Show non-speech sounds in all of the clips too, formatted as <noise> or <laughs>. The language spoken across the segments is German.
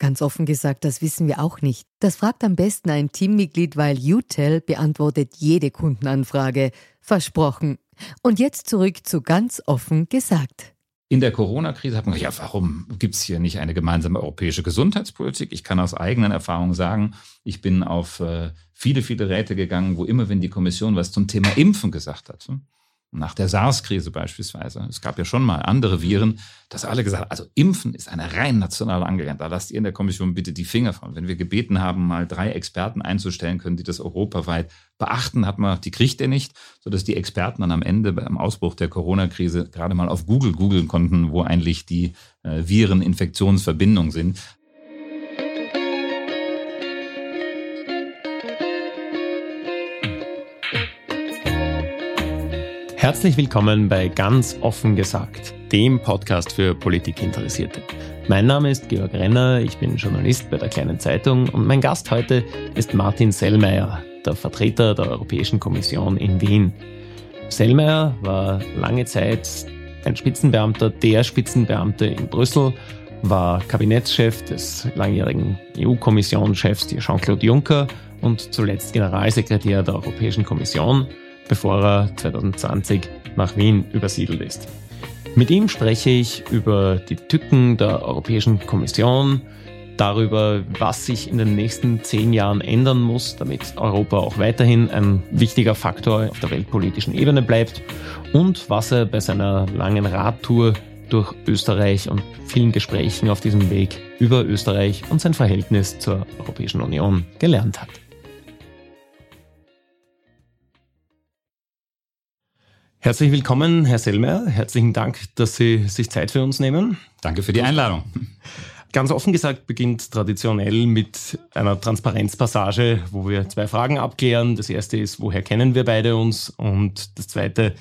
Ganz offen gesagt, das wissen wir auch nicht. Das fragt am besten ein Teammitglied, weil UTEL beantwortet jede Kundenanfrage. Versprochen. Und jetzt zurück zu ganz offen gesagt. In der Corona-Krise hat man gesagt, ja, warum gibt es hier nicht eine gemeinsame europäische Gesundheitspolitik? Ich kann aus eigenen Erfahrungen sagen, ich bin auf äh, viele, viele Räte gegangen, wo immer, wenn die Kommission was zum Thema Impfen gesagt hat, hm, nach der SARS-Krise beispielsweise, es gab ja schon mal andere Viren, dass alle gesagt haben, also Impfen ist eine rein nationale Angelegenheit. Da lasst ihr in der Kommission bitte die Finger von. Wenn wir gebeten haben, mal drei Experten einzustellen können, die das europaweit beachten, hat man, die kriegt er nicht, sodass die Experten dann am Ende beim Ausbruch der Corona-Krise gerade mal auf Google googeln konnten, wo eigentlich die äh, Viren-Infektionsverbindungen sind. Herzlich willkommen bei Ganz offen gesagt, dem Podcast für Politikinteressierte. Mein Name ist Georg Renner, ich bin Journalist bei der Kleinen Zeitung und mein Gast heute ist Martin Sellmeier, der Vertreter der Europäischen Kommission in Wien. Sellmeier war lange Zeit ein Spitzenbeamter, der Spitzenbeamte in Brüssel, war Kabinettschef des langjährigen EU-Kommissionschefs Jean-Claude Juncker und zuletzt Generalsekretär der Europäischen Kommission bevor er 2020 nach Wien übersiedelt ist. Mit ihm spreche ich über die Tücken der Europäischen Kommission, darüber, was sich in den nächsten zehn Jahren ändern muss, damit Europa auch weiterhin ein wichtiger Faktor auf der weltpolitischen Ebene bleibt und was er bei seiner langen Radtour durch Österreich und vielen Gesprächen auf diesem Weg über Österreich und sein Verhältnis zur Europäischen Union gelernt hat. Herzlich willkommen, Herr Sellmer. Herzlichen Dank, dass Sie sich Zeit für uns nehmen. Danke für die Einladung. Ganz offen gesagt beginnt traditionell mit einer Transparenzpassage, wo wir zwei Fragen abklären. Das erste ist, woher kennen wir beide uns? Und das zweite,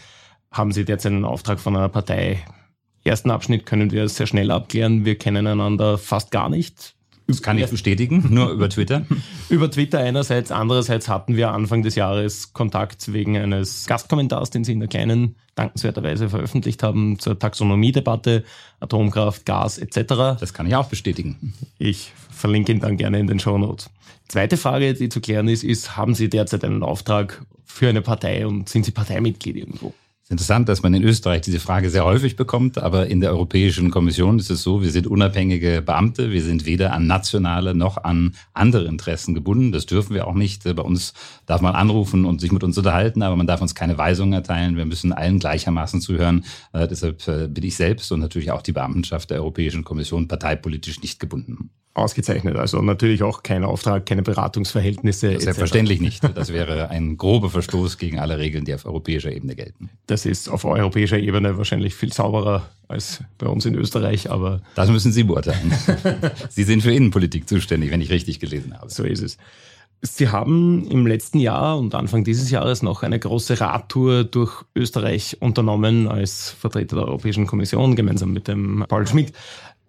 haben Sie derzeit einen Auftrag von einer Partei? Ersten Abschnitt können wir sehr schnell abklären. Wir kennen einander fast gar nicht. Das kann ich bestätigen, nur über Twitter. <laughs> über Twitter einerseits, andererseits hatten wir Anfang des Jahres Kontakt wegen eines Gastkommentars, den Sie in der kleinen dankenswerterweise veröffentlicht haben zur Taxonomiedebatte, Atomkraft, Gas etc. Das kann ich auch bestätigen. Ich verlinke ihn dann gerne in den Show Notes. Zweite Frage, die zu klären ist, ist, haben Sie derzeit einen Auftrag für eine Partei und sind Sie Parteimitglied irgendwo? Interessant, dass man in Österreich diese Frage sehr häufig bekommt, aber in der Europäischen Kommission ist es so, wir sind unabhängige Beamte, wir sind weder an nationale noch an andere Interessen gebunden. Das dürfen wir auch nicht. Bei uns darf man anrufen und sich mit uns unterhalten, aber man darf uns keine Weisungen erteilen. Wir müssen allen gleichermaßen zuhören. Äh, deshalb äh, bin ich selbst und natürlich auch die Beamtenschaft der Europäischen Kommission parteipolitisch nicht gebunden. Ausgezeichnet. Also natürlich auch kein Auftrag, keine Beratungsverhältnisse. Selbstverständlich nicht. Das wäre ein grober Verstoß gegen alle Regeln, die auf europäischer Ebene gelten. Das ist auf europäischer Ebene wahrscheinlich viel sauberer als bei uns in Österreich, aber. Das müssen Sie beurteilen. <laughs> Sie sind für Innenpolitik zuständig, wenn ich richtig gelesen habe. So ist es. Sie haben im letzten Jahr und Anfang dieses Jahres noch eine große Radtour durch Österreich unternommen als Vertreter der Europäischen Kommission gemeinsam mit dem Paul Schmidt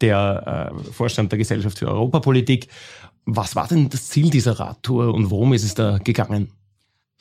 der äh, Vorstand der Gesellschaft für Europapolitik. Was war denn das Ziel dieser Radtour und worum ist es da gegangen?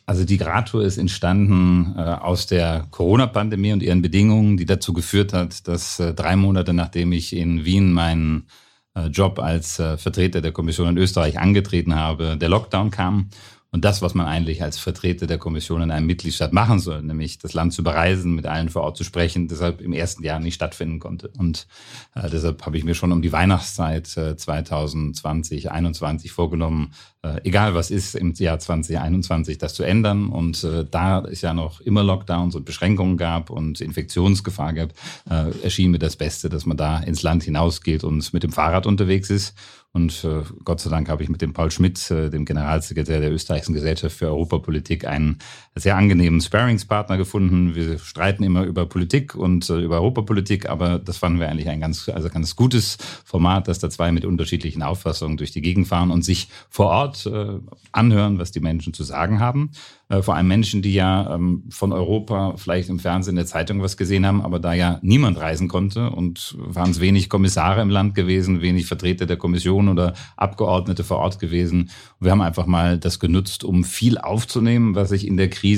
Also die Radtour ist entstanden äh, aus der Corona-Pandemie und ihren Bedingungen, die dazu geführt hat, dass äh, drei Monate nachdem ich in Wien meinen äh, Job als äh, Vertreter der Kommission in Österreich angetreten habe, der Lockdown kam Und das, was man eigentlich als Vertreter der Kommission in einem Mitgliedstaat machen soll, nämlich das Land zu bereisen, mit allen vor Ort zu sprechen, deshalb im ersten Jahr nicht stattfinden konnte. Und äh, deshalb habe ich mir schon um die Weihnachtszeit äh, 2020, 2021 vorgenommen, äh, egal was ist im Jahr 2021, das zu ändern. Und äh, da es ja noch immer Lockdowns und Beschränkungen gab und Infektionsgefahr gab, äh, erschien mir das Beste, dass man da ins Land hinausgeht und mit dem Fahrrad unterwegs ist. Und äh, Gott sei Dank habe ich mit dem Paul Schmidt, äh, dem Generalsekretär der Österreichischen Gesellschaft für Europapolitik, einen sehr angenehmen Sparringspartner gefunden. Wir streiten immer über Politik und äh, über Europapolitik, aber das fanden wir eigentlich ein ganz, also ganz gutes Format, dass da zwei mit unterschiedlichen Auffassungen durch die Gegend fahren und sich vor Ort äh, anhören, was die Menschen zu sagen haben. Äh, vor allem Menschen, die ja ähm, von Europa vielleicht im Fernsehen, in der Zeitung was gesehen haben, aber da ja niemand reisen konnte und waren es wenig Kommissare im Land gewesen, wenig Vertreter der Kommission oder Abgeordnete vor Ort gewesen. Und wir haben einfach mal das genutzt, um viel aufzunehmen, was sich in der Krise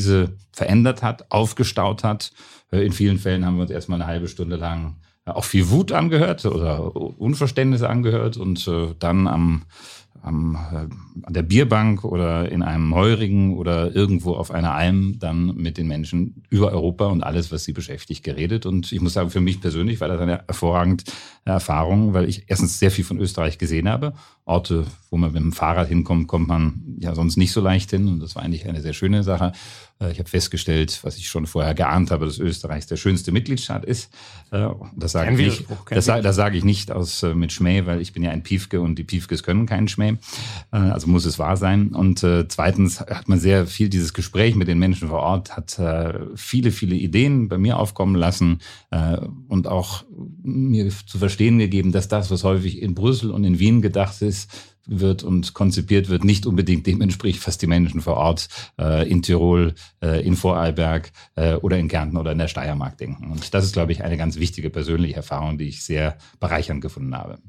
verändert hat, aufgestaut hat. Äh, in vielen Fällen haben wir uns erstmal eine halbe Stunde lang auch viel Wut angehört oder Unverständnis angehört und äh, dann am am, äh, an der Bierbank oder in einem Heurigen oder irgendwo auf einer Alm dann mit den Menschen über Europa und alles, was sie beschäftigt, geredet. Und ich muss sagen, für mich persönlich war das eine hervorragende Erfahrung, weil ich erstens sehr viel von Österreich gesehen habe. Orte, wo man mit dem Fahrrad hinkommt, kommt man ja sonst nicht so leicht hin. Und das war eigentlich eine sehr schöne Sache. Äh, ich habe festgestellt, was ich schon vorher geahnt habe, dass Österreich der schönste Mitgliedstaat ist. Äh, das sage ich nicht. Das, das sage ich nicht aus äh, mit Schmäh, weil ich bin ja ein Piefke und die Piefkes können keinen Schmäh. Also muss es wahr sein. Und zweitens hat man sehr viel dieses Gespräch mit den Menschen vor Ort, hat viele, viele Ideen bei mir aufkommen lassen und auch mir zu verstehen gegeben, dass das, was häufig in Brüssel und in Wien gedacht ist, wird und konzipiert wird, nicht unbedingt dem entspricht, was die Menschen vor Ort äh, in Tirol, äh, in Vorarlberg äh, oder in Kärnten oder in der Steiermark denken. Und das ist, glaube ich, eine ganz wichtige persönliche Erfahrung, die ich sehr bereichernd gefunden habe.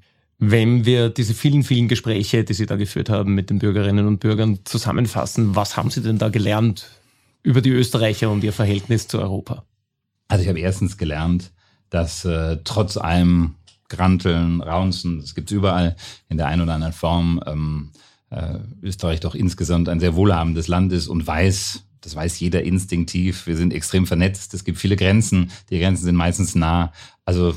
Wenn wir diese vielen, vielen Gespräche, die Sie da geführt haben mit den Bürgerinnen und Bürgern, zusammenfassen, was haben Sie denn da gelernt über die Österreicher und ihr Verhältnis zu Europa? Also ich habe erstens gelernt, dass äh, trotz allem Granteln, Raunzen, das gibt's überall in der einen oder anderen Form. Ähm, äh, Österreich doch insgesamt ein sehr wohlhabendes Land ist und weiß, das weiß jeder instinktiv, wir sind extrem vernetzt, es gibt viele Grenzen, die Grenzen sind meistens nah. Also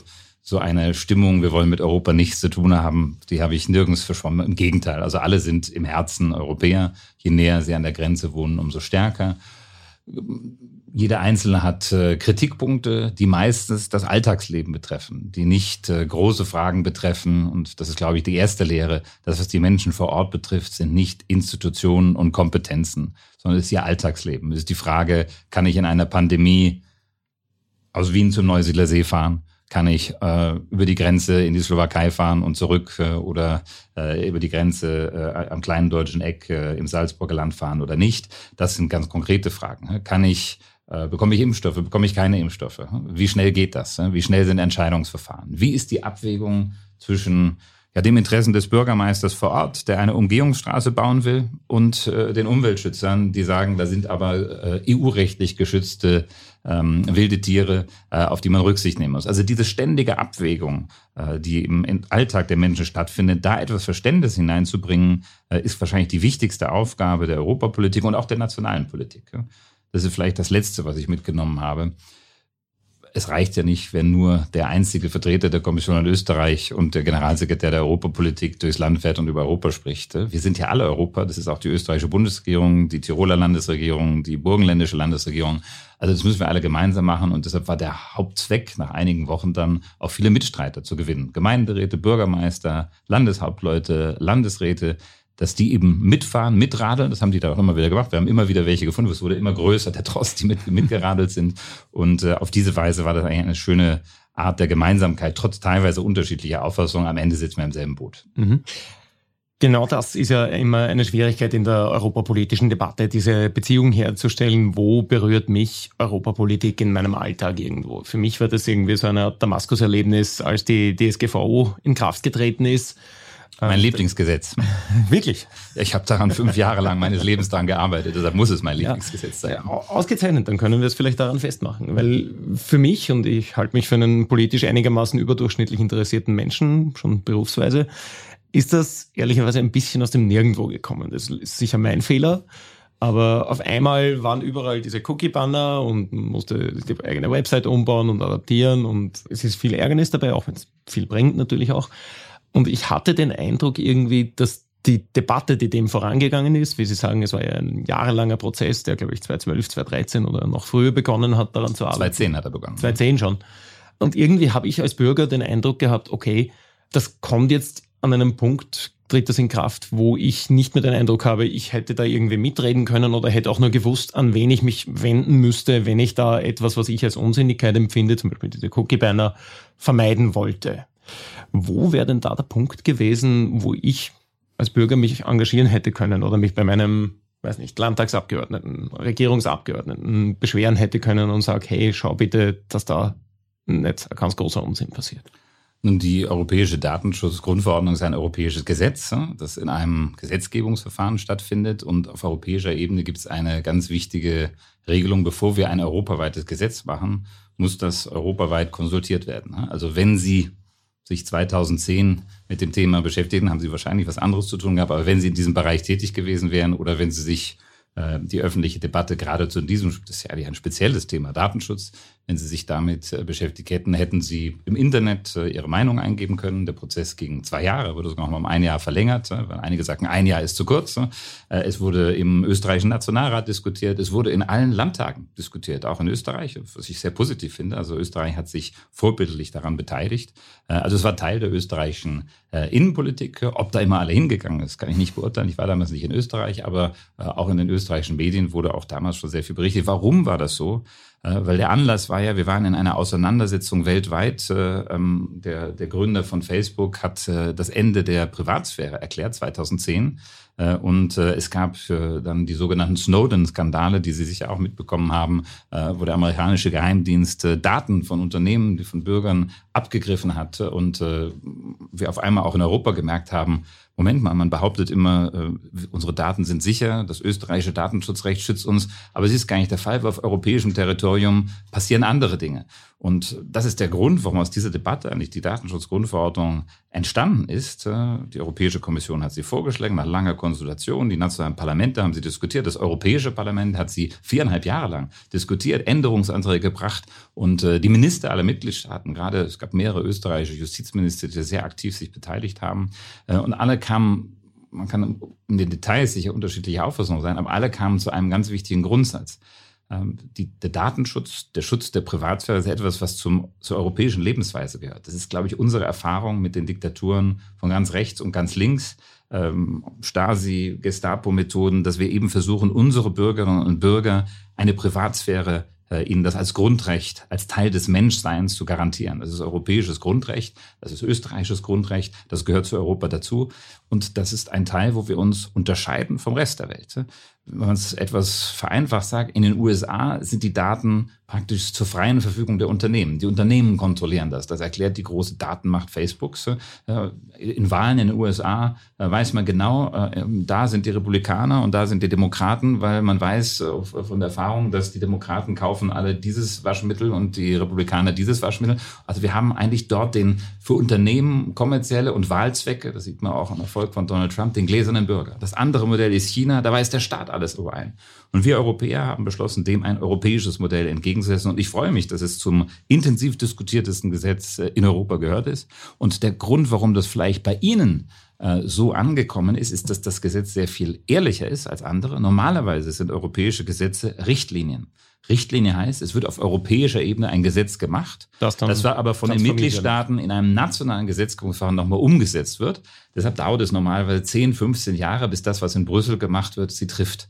so eine Stimmung, wir wollen mit Europa nichts zu tun haben, die habe ich nirgends verschwommen. Im Gegenteil, also alle sind im Herzen Europäer. Je näher sie an der Grenze wohnen, umso stärker. Jeder Einzelne hat äh, Kritikpunkte, die meistens das Alltagsleben betreffen, die nicht äh, große Fragen betreffen. Und das ist, glaube ich, die erste Lehre. Das, was die Menschen vor Ort betrifft, sind nicht Institutionen und Kompetenzen, sondern es ist ihr Alltagsleben. Es ist die Frage, kann ich in einer Pandemie aus Wien zum Neusiedler See fahren? Kann ich äh, über die Grenze in die Slowakei fahren und zurück äh, oder äh, über die Grenze äh, am kleinen deutschen Eck äh, im Salzburger Land fahren oder nicht? Das sind ganz konkrete Fragen. Kann ich äh, bekomme ich Impfstoffe, bekomme ich keine Impfstoffe? Wie schnell geht das? Wie schnell sind Entscheidungsverfahren? Wie ist die Abwägung zwischen ja, dem Interessen des Bürgermeisters vor Ort, der eine Umgehungsstraße bauen will, und äh, den Umweltschützern, die sagen, da sind aber äh, EU-rechtlich geschützte ähm, wilde Tiere, äh, auf die man Rücksicht nehmen muss. Also diese ständige Abwägung, äh, die im Alltag der Menschen stattfindet, da etwas Verständnis hineinzubringen, äh, ist wahrscheinlich die wichtigste Aufgabe der Europapolitik und auch der nationalen Politik. Das ist vielleicht das Letzte, was ich mitgenommen habe. Es reicht ja nicht, wenn nur der einzige Vertreter der Kommission in Österreich und der Generalsekretär der Europapolitik durchs Land fährt und über Europa spricht. Wir sind ja alle Europa. Das ist auch die österreichische Bundesregierung, die Tiroler Landesregierung, die burgenländische Landesregierung. Also das müssen wir alle gemeinsam machen und deshalb war der Hauptzweck nach einigen Wochen dann auch viele Mitstreiter zu gewinnen. Gemeinderäte, Bürgermeister, Landeshauptleute, Landesräte, dass die eben mitfahren, mitradeln. Das haben die da auch immer wieder gemacht. Wir haben immer wieder welche gefunden. Es wurde immer größer, der Trost, die mit, mitgeradelt sind. Und äh, auf diese Weise war das eigentlich eine schöne Art der Gemeinsamkeit, trotz teilweise unterschiedlicher Auffassungen. Am Ende sitzen wir im selben Boot. Mhm. Genau das ist ja immer eine Schwierigkeit in der europapolitischen Debatte, diese Beziehung herzustellen, wo berührt mich Europapolitik in meinem Alltag irgendwo. Für mich war das irgendwie so eine Damaskus-Erlebnis, als die DSGVO in Kraft getreten ist mein Lieblingsgesetz. <laughs> Wirklich? Ich habe daran fünf Jahre lang meines Lebens daran gearbeitet, deshalb muss es mein Lieblingsgesetz sein. Ja, ausgezeichnet, dann können wir es vielleicht daran festmachen. Weil für mich, und ich halte mich für einen politisch einigermaßen überdurchschnittlich interessierten Menschen, schon berufsweise, ist das ehrlicherweise ein bisschen aus dem Nirgendwo gekommen. Das ist sicher mein Fehler. Aber auf einmal waren überall diese Cookie-Banner und man musste die eigene Website umbauen und adaptieren und es ist viel Ärgernis dabei, auch wenn es viel bringt natürlich auch. Und ich hatte den Eindruck irgendwie, dass die Debatte, die dem vorangegangen ist, wie Sie sagen, es war ja ein jahrelanger Prozess, der glaube ich 2012, 2013 oder noch früher begonnen hat, daran zu arbeiten. 2010 hat er begonnen. 2010 schon. Und irgendwie habe ich als Bürger den Eindruck gehabt, okay, das kommt jetzt an einem Punkt, tritt das in Kraft, wo ich nicht mehr den Eindruck habe, ich hätte da irgendwie mitreden können oder hätte auch nur gewusst, an wen ich mich wenden müsste, wenn ich da etwas, was ich als Unsinnigkeit empfinde, zum Beispiel diese Cookie-Banner, vermeiden wollte. Wo wäre denn da der Punkt gewesen, wo ich als Bürger mich engagieren hätte können oder mich bei meinem, weiß nicht, Landtagsabgeordneten, Regierungsabgeordneten beschweren hätte können und sage, hey, schau bitte, dass da nicht ein ganz großer Unsinn passiert. Nun, die Europäische Datenschutzgrundverordnung ist ein europäisches Gesetz, das in einem Gesetzgebungsverfahren stattfindet. Und auf europäischer Ebene gibt es eine ganz wichtige Regelung. Bevor wir ein europaweites Gesetz machen, muss das europaweit konsultiert werden. Also wenn Sie sich 2010 mit dem Thema beschäftigen, haben Sie wahrscheinlich was anderes zu tun gehabt. Aber wenn Sie in diesem Bereich tätig gewesen wären oder wenn Sie sich äh, die öffentliche Debatte gerade zu diesem, das ist ja ein spezielles Thema, Datenschutz, wenn Sie sich damit äh, beschäftigt hätten, hätten Sie im Internet äh, Ihre Meinung eingeben können. Der Prozess ging zwei Jahre, wurde sogar noch mal um ein Jahr verlängert, weil einige sagten, ein Jahr ist zu kurz. Es wurde im österreichischen Nationalrat diskutiert, es wurde in allen Landtagen diskutiert, auch in Österreich, was ich sehr positiv finde. Also Österreich hat sich vorbildlich daran beteiligt. Also es war Teil der österreichischen Innenpolitik. Ob da immer alle hingegangen ist, kann ich nicht beurteilen. Ich war damals nicht in Österreich, aber auch in den österreichischen Medien wurde auch damals schon sehr viel berichtet. Warum war das so? Äh, weil der Anlass war ja, wir waren in einer Auseinandersetzung weltweit. Äh, ähm, der, der Gründer von Facebook hat äh, das Ende der Privatsphäre erklärt, 2010. Und es gab dann die sogenannten Snowden-Skandale, die Sie sicher auch mitbekommen haben, wo der amerikanische Geheimdienst Daten von Unternehmen, von Bürgern abgegriffen hat und wir auf einmal auch in Europa gemerkt haben, Moment mal, man behauptet immer, äh, unsere Daten sind sicher, das österreichische Datenschutzrecht schützt uns, aber es ist gar nicht der Fall, weil auf europäischem Territorium passieren andere Dinge. Und das ist der Grund, warum aus dieser Debatte eigentlich die Datenschutzgrundverordnung entstanden ist. Äh, die Europäische Kommission hat sie vorgeschlagen nach langer Konsultation. Die nationalen Parlamente haben sie diskutiert. Das Europäische Parlament hat sie viereinhalb Jahre lang diskutiert, Änderungsanträge gebracht. Und äh, die Minister aller Mitgliedstaaten, gerade es gab mehrere österreichische Justizminister, die sehr aktiv sich beteiligt haben. Äh, und alle kamen man kann in den Details sicher unterschiedliche Auffassungen sein, aber alle kamen zu einem ganz wichtigen Grundsatz. Ähm, die, der Datenschutz, der Schutz der Privatsphäre ist etwas, was zum, zur europäischen Lebensweise gehört. Das ist, glaube ich, unsere Erfahrung mit den Diktaturen von ganz rechts und ganz links, ähm, Stasi, Gestapo-Methoden, dass wir eben versuchen, unsere Bürgerinnen und Bürger eine Privatsphäre ihnen das als Grundrecht, als Teil des Menschseins zu garantieren. Das ist europäisches Grundrecht, das ist österreichisches Grundrecht, das gehört zu Europa dazu. Und das ist ein Teil, wo wir uns unterscheiden vom Rest der Welt wenn man es etwas vereinfacht sagt, in den USA sind die Daten praktisch zur freien Verfügung der Unternehmen. Die Unternehmen kontrollieren das. Das erklärt die große Datenmacht Facebooks. In Wahlen in den USA äh, weiß man genau, äh, da sind die Republikaner und da sind die Demokraten, weil man weiß äh, von der Erfahrung, dass die Demokraten kaufen alle dieses Waschmittel und die Republikaner dieses Waschmittel. Also wir haben eigentlich dort den für Unternehmen kommerzielle und Wahlzwecke, das sieht man auch am Erfolg von Donald Trump, den gläsernen Bürger. Das andere Modell ist China, da weiß der Staat alles überein. Und wir Europäer haben beschlossen, dem ein europäisches Modell entgegenzusetzen. Und ich freue mich, dass es zum intensiv diskutiertesten Gesetz äh, in Europa gehört ist. Und der Grund, warum das vielleicht bei Ihnen so angekommen ist, ist, dass das Gesetz sehr viel ehrlicher ist als andere. Normalerweise sind europäische Gesetze Richtlinien. Richtlinie heißt, es wird auf europäischer Ebene ein Gesetz gemacht. Das, das war aber von den Mitgliedstaaten in einem nationalen Gesetzgebungsverfahren nochmal umgesetzt wird. Deshalb dauert es normalerweise 10, 15 Jahre, bis das, was in Brüssel gemacht wird, sie trifft.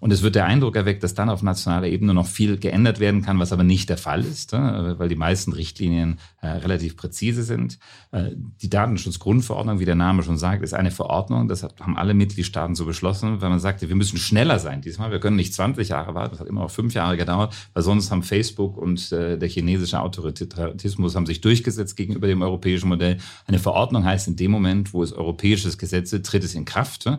Und es wird der Eindruck erweckt, dass dann auf nationaler Ebene noch viel geändert werden kann, was aber nicht der Fall ist, weil die meisten Richtlinien äh, relativ präzise sind. Äh, die Datenschutzgrundverordnung, wie der Name schon sagt, ist eine Verordnung. Das haben alle Mitgliedstaaten so beschlossen, weil man sagte, wir müssen schneller sein diesmal. Wir können nicht 20 Jahre warten. Das hat immer noch fünf Jahre gedauert, weil sonst haben Facebook und äh, der chinesische Autoritarismus haben sich durchgesetzt gegenüber dem europäischen Modell. Eine Verordnung heißt in dem Moment, wo es europäisches Gesetz ist, tritt es in Kraft.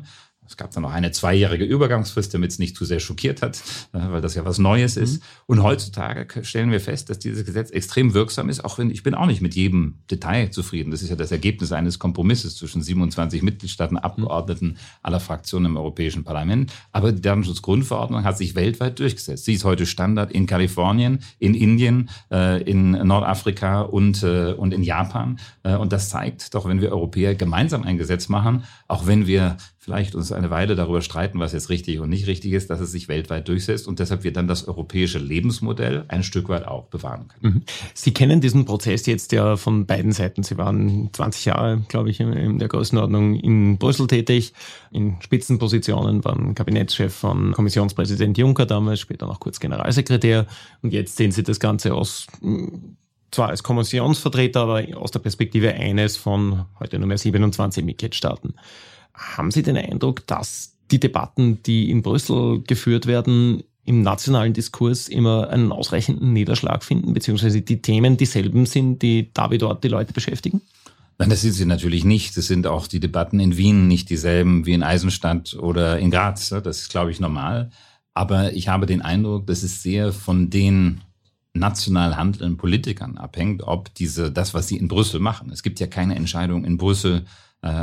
Es gab dann noch eine zweijährige Übergangsfrist, damit es nicht zu sehr schockiert hat, äh, weil das ja was Neues ist. Mhm. Und heutzutage stellen wir fest, dass dieses Gesetz extrem wirksam ist, auch wenn ich bin auch nicht mit jedem Detail zufrieden. Das ist ja das Ergebnis eines Kompromisses zwischen 27 Mitgliedstaaten, Abgeordneten aller Fraktionen im Europäischen Parlament. Aber die Datenschutzgrundverordnung hat sich weltweit durchgesetzt. Sie ist heute Standard in Kalifornien, in Indien, äh, in Nordafrika und, äh, und in Japan. Und das zeigt doch, wenn wir Europäer gemeinsam ein Gesetz machen, auch wenn wir vielleicht uns eine Weile darüber streiten, was jetzt richtig und nicht richtig ist, dass es sich weltweit durchsetzt und deshalb wir dann das europäische Lebensmodell ein Stück weit auch bewahren können. Mhm. Sie kennen diesen Prozess jetzt ja von beiden Seiten. Sie waren 20 Jahre, glaube ich, in der Größenordnung in Brüssel tätig, in Spitzenpositionen, waren Kabinettschef von Kommissionspräsident Juncker damals, später noch kurz Generalsekretär und jetzt sehen Sie das Ganze aus zwar als Kommissionsvertreter, aber aus der Perspektive eines von heute nur mehr 27 Mitgliedstaaten. Haben Sie den Eindruck, dass die Debatten, die in Brüssel geführt werden, im nationalen Diskurs immer einen ausreichenden Niederschlag finden, beziehungsweise die Themen dieselben sind, die da wie dort die Leute beschäftigen? Nein, das sind sie natürlich nicht. Das sind auch die Debatten in Wien nicht dieselben wie in Eisenstadt oder in Graz. Das ist, glaube ich, normal. Aber ich habe den Eindruck, dass es sehr von den national handelnden Politikern abhängt, ob diese, das, was sie in Brüssel machen. Es gibt ja keine Entscheidung in Brüssel,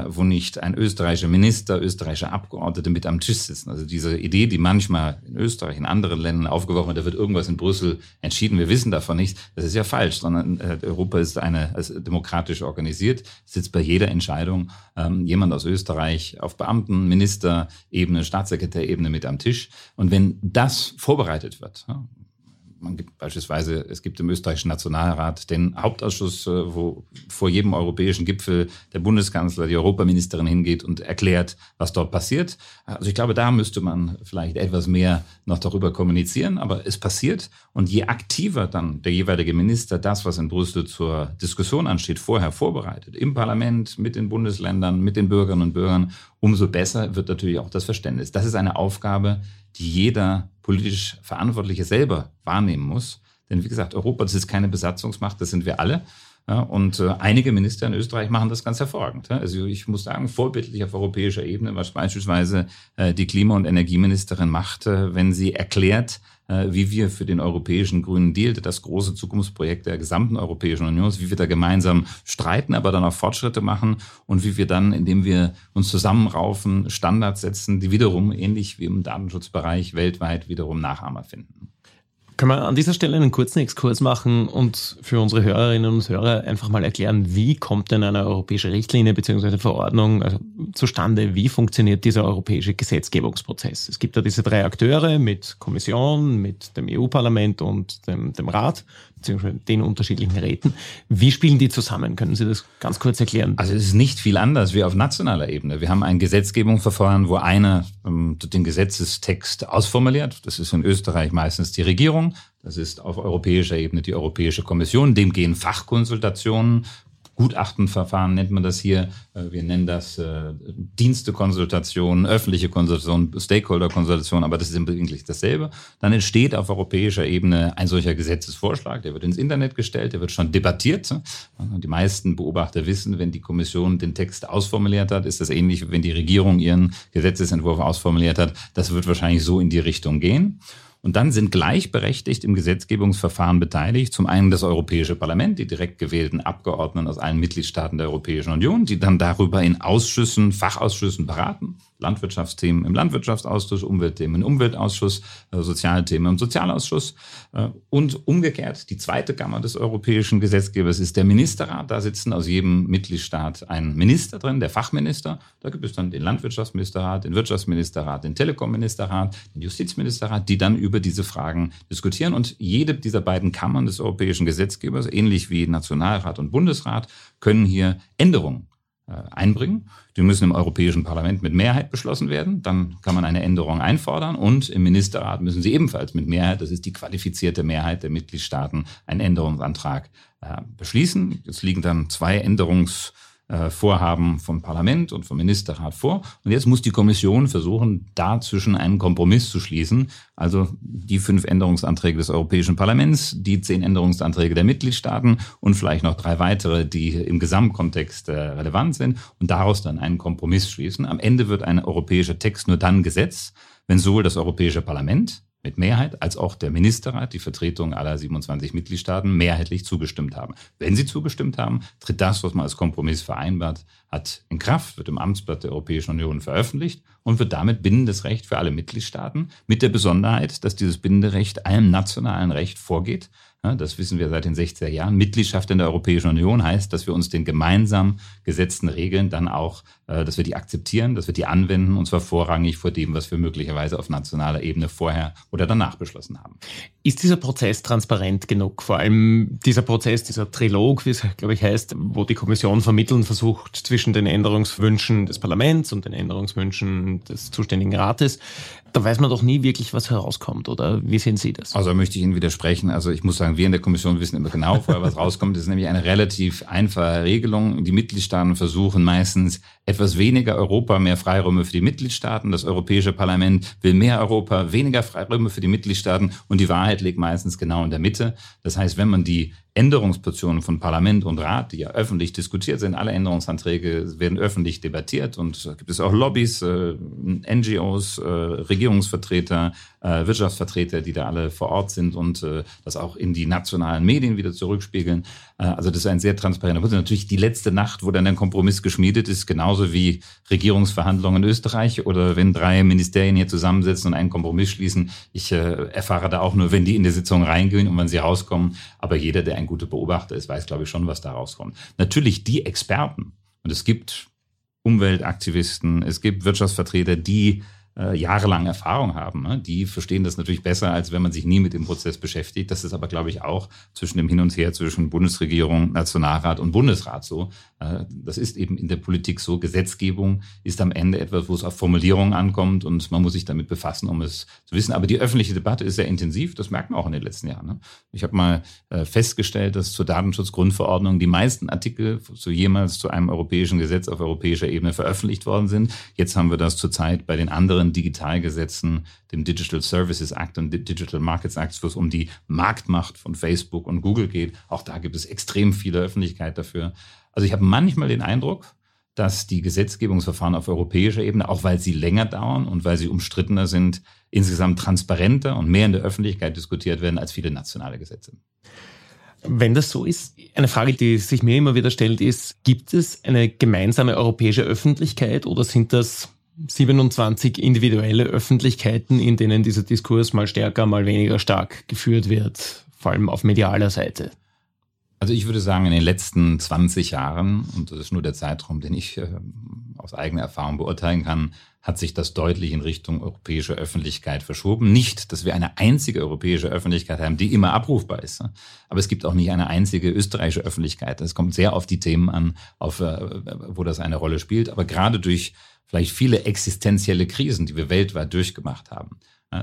wo nicht ein österreichischer Minister, österreichische Abgeordnete mit am Tisch sitzen. Also diese Idee, die manchmal in Österreich, in anderen Ländern aufgeworfen wird, da wird irgendwas in Brüssel entschieden, wir wissen davon nichts, das ist ja falsch, sondern äh, Europa ist eine also demokratisch organisiert, sitzt bei jeder Entscheidung ähm, jemand aus Österreich auf Beamten, Ministerebene, Staatssekretärebene mit am Tisch. Und wenn das vorbereitet wird, man gibt beispielsweise, es gibt im österreichischen Nationalrat den Hauptausschuss, äh, wo vor jedem europäischen Gipfel der Bundeskanzler, die Europaministerin hingeht und erklärt, was dort passiert. Also ich glaube, da müsste man vielleicht etwas mehr noch darüber kommunizieren, aber es passiert. Und je aktiver dann der jeweilige Minister das, was in Brüssel zur Diskussion ansteht, vorher vorbereitet, im Parlament, mit den Bundesländern, mit den Bürgerinnen und Bürgern, umso besser wird natürlich auch das Verständnis. Das ist eine Aufgabe, die jeder politisch Verantwortliche selber wahrnehmen muss. Denn wie gesagt, Europa, das ist keine Besatzungsmacht, das sind wir alle. Und äh, einige Minister in Österreich machen das ganz hervorragend. Also ich muss sagen, vorbildlich auf europäischer Ebene, was beispielsweise äh, die Klima- und Energieministerin macht, wenn sie erklärt, wie wir für den europäischen Grünen Deal, das große Zukunftsprojekt der gesamten Europäischen Union, wie wir da gemeinsam streiten, aber dann auch Fortschritte machen und wie wir dann, indem wir uns zusammenraufen, Standards setzen, die wiederum ähnlich wie im Datenschutzbereich weltweit wiederum Nachahmer finden. Können wir an dieser Stelle einen kurzen Exkurs machen und für unsere Hörerinnen und Hörer einfach mal erklären, wie kommt denn eine europäische Richtlinie bzw. Verordnung also zustande? Wie funktioniert dieser europäische Gesetzgebungsprozess? Es gibt ja diese drei Akteure mit Kommission, mit dem EU-Parlament und dem, dem Rat beziehungsweise den unterschiedlichen Räten. Wie spielen die zusammen? Können Sie das ganz kurz erklären? Also es ist nicht viel anders wie auf nationaler Ebene. Wir haben ein Gesetzgebungsverfahren, wo einer ähm, den Gesetzestext ausformuliert. Das ist in Österreich meistens die Regierung. Das ist auf europäischer Ebene die Europäische Kommission. Dem gehen Fachkonsultationen Gutachtenverfahren nennt man das hier. Äh, wir nennen das äh, Dienstekonsultation, öffentliche Konsultation, Stakeholder-Konsultation, aber das ist im Wesentlichen dasselbe. Dann entsteht auf europäischer Ebene ein solcher Gesetzesvorschlag, der wird ins Internet gestellt, der wird schon debattiert. Die meisten Beobachter wissen, wenn die Kommission den Text ausformuliert hat, ist das ähnlich, wenn die Regierung ihren Gesetzesentwurf ausformuliert hat. Das wird wahrscheinlich so in die Richtung gehen. Und dann sind gleichberechtigt im Gesetzgebungsverfahren beteiligt zum einen das Europäische Parlament, die direkt gewählten Abgeordneten aus allen Mitgliedstaaten der Europäischen Union, die dann darüber in Ausschüssen, Fachausschüssen beraten. Landwirtschaftsthemen im Landwirtschaftsausschuss, Umweltthemen im Umweltausschuss, äh, Sozialthemen im Sozialausschuss. Äh, und umgekehrt, die zweite Kammer des europäischen Gesetzgebers ist der Ministerrat. Da sitzen aus jedem Mitgliedstaat ein Minister drin, der Fachminister. Da gibt es dann den Landwirtschaftsministerrat, den Wirtschaftsministerrat, den Telekomministerrat, den Justizministerrat, die dann über diese Fragen diskutieren. Und jede dieser beiden Kammern des europäischen Gesetzgebers, ähnlich wie Nationalrat und Bundesrat, können hier Änderungen äh, einbringen. Die müssen im Europäischen Parlament mit Mehrheit beschlossen werden. Dann kann man eine Änderung einfordern. Und im Ministerrat müssen sie ebenfalls mit Mehrheit, das ist die qualifizierte Mehrheit der Mitgliedstaaten, einen Änderungsantrag äh, beschließen. Es liegen dann zwei Änderungs Vorhaben vom Parlament und vom Ministerrat vor. Und jetzt muss die Kommission versuchen, dazwischen einen Kompromiss zu schließen. Also die fünf Änderungsanträge des Europäischen Parlaments, die zehn Änderungsanträge der Mitgliedstaaten und vielleicht noch drei weitere, die im Gesamtkontext äh, relevant sind und daraus dann einen Kompromiss schließen. Am Ende wird ein europäischer Text nur dann Gesetz, wenn sowohl das Europäische Parlament mit Mehrheit als auch der Ministerrat, die Vertretung aller 27 Mitgliedstaaten, mehrheitlich zugestimmt haben. Wenn sie zugestimmt haben, tritt das, was man als Kompromiss vereinbart hat, in Kraft, wird im Amtsblatt der Europäischen Union veröffentlicht und wird damit bindendes Recht für alle Mitgliedstaaten mit der Besonderheit, dass dieses bindende Recht allem nationalen Recht vorgeht das wissen wir seit den 60er Jahren. Mitgliedschaft in der Europäischen Union heißt, dass wir uns den gemeinsam gesetzten Regeln dann auch, dass wir die akzeptieren, dass wir die anwenden und zwar vorrangig vor dem, was wir möglicherweise auf nationaler Ebene vorher oder danach beschlossen haben. Ist dieser Prozess transparent genug? Vor allem dieser Prozess, dieser Trilog, wie es, glaube ich, heißt, wo die Kommission vermitteln versucht zwischen den Änderungswünschen des Parlaments und den Änderungswünschen des zuständigen Rates. Da weiß man doch nie wirklich, was herauskommt, oder wie sehen Sie das? Also möchte ich Ihnen widersprechen. Also ich muss sagen, wir in der Kommission wissen immer genau vorher, was rauskommt. Das ist nämlich eine relativ einfache Regelung. Die Mitgliedstaaten versuchen meistens etwas weniger Europa, mehr Freiräume für die Mitgliedstaaten. Das Europäische Parlament will mehr Europa, weniger Freiräume für die Mitgliedstaaten. Und die Wahrheit liegt meistens genau in der Mitte. Das heißt, wenn man die Änderungsportionen von Parlament und Rat, die ja öffentlich diskutiert sind. Alle Änderungsanträge werden öffentlich debattiert und gibt es auch Lobbys, äh, NGOs, äh, Regierungsvertreter, äh, Wirtschaftsvertreter, die da alle vor Ort sind und äh, das auch in die nationalen Medien wieder zurückspiegeln. Äh, also das ist ein sehr transparenter Prozess. Natürlich die letzte Nacht, wo dann ein Kompromiss geschmiedet ist, genauso wie Regierungsverhandlungen in Österreich oder wenn drei Ministerien hier zusammensetzen und einen Kompromiss schließen. Ich äh, erfahre da auch nur, wenn die in die Sitzung reingehen und wenn sie rauskommen. Aber jeder, der ein guter Beobachter ist, weiß, glaube ich, schon, was da rauskommt. Natürlich die Experten. Und es gibt Umweltaktivisten, es gibt Wirtschaftsvertreter, die äh, jahrelang Erfahrung haben. Ne? Die verstehen das natürlich besser, als wenn man sich nie mit dem Prozess beschäftigt. Das ist aber, glaube ich, auch zwischen dem Hin und Her zwischen Bundesregierung, Nationalrat und Bundesrat so. Äh, das ist eben in der Politik so. Gesetzgebung ist am Ende etwas, wo es auf Formulierungen ankommt und man muss sich damit befassen, um es zu wissen. Aber die öffentliche Debatte ist sehr intensiv. Das merkt man auch in den letzten Jahren. Ne? Ich habe mal äh, festgestellt, dass zur Datenschutzgrundverordnung die meisten Artikel zu jemals zu einem europäischen Gesetz auf europäischer Ebene veröffentlicht worden sind. Jetzt haben wir das zurzeit bei den anderen anderen Digitalgesetzen, dem Digital Services Act und Digital Markets Act, wo es um die Marktmacht von Facebook und Google geht. Auch da gibt es extrem viele Öffentlichkeit dafür. Also ich habe manchmal den Eindruck, dass die Gesetzgebungsverfahren auf europäischer Ebene, auch weil sie länger dauern und weil sie umstrittener sind, insgesamt transparenter und mehr in der Öffentlichkeit diskutiert werden als viele nationale Gesetze. Wenn das so ist, eine Frage, die sich mir immer wieder stellt, ist, gibt es eine gemeinsame europäische Öffentlichkeit oder sind das 27 individuelle Öffentlichkeiten, in denen dieser Diskurs mal stärker, mal weniger stark geführt wird, vor allem auf medialer Seite? Also ich würde sagen, in den letzten 20 Jahren, und das ist nur der Zeitraum, den ich äh, aus eigener Erfahrung beurteilen kann, hat sich das deutlich in Richtung europäische Öffentlichkeit verschoben. Nicht, dass wir eine einzige europäische Öffentlichkeit haben, die immer abrufbar ist. Aber es gibt auch nicht eine einzige österreichische Öffentlichkeit. Es kommt sehr auf die Themen an, auf, äh, wo das eine Rolle spielt. Aber gerade durch vielleicht viele existenzielle Krisen, die wir weltweit durchgemacht haben.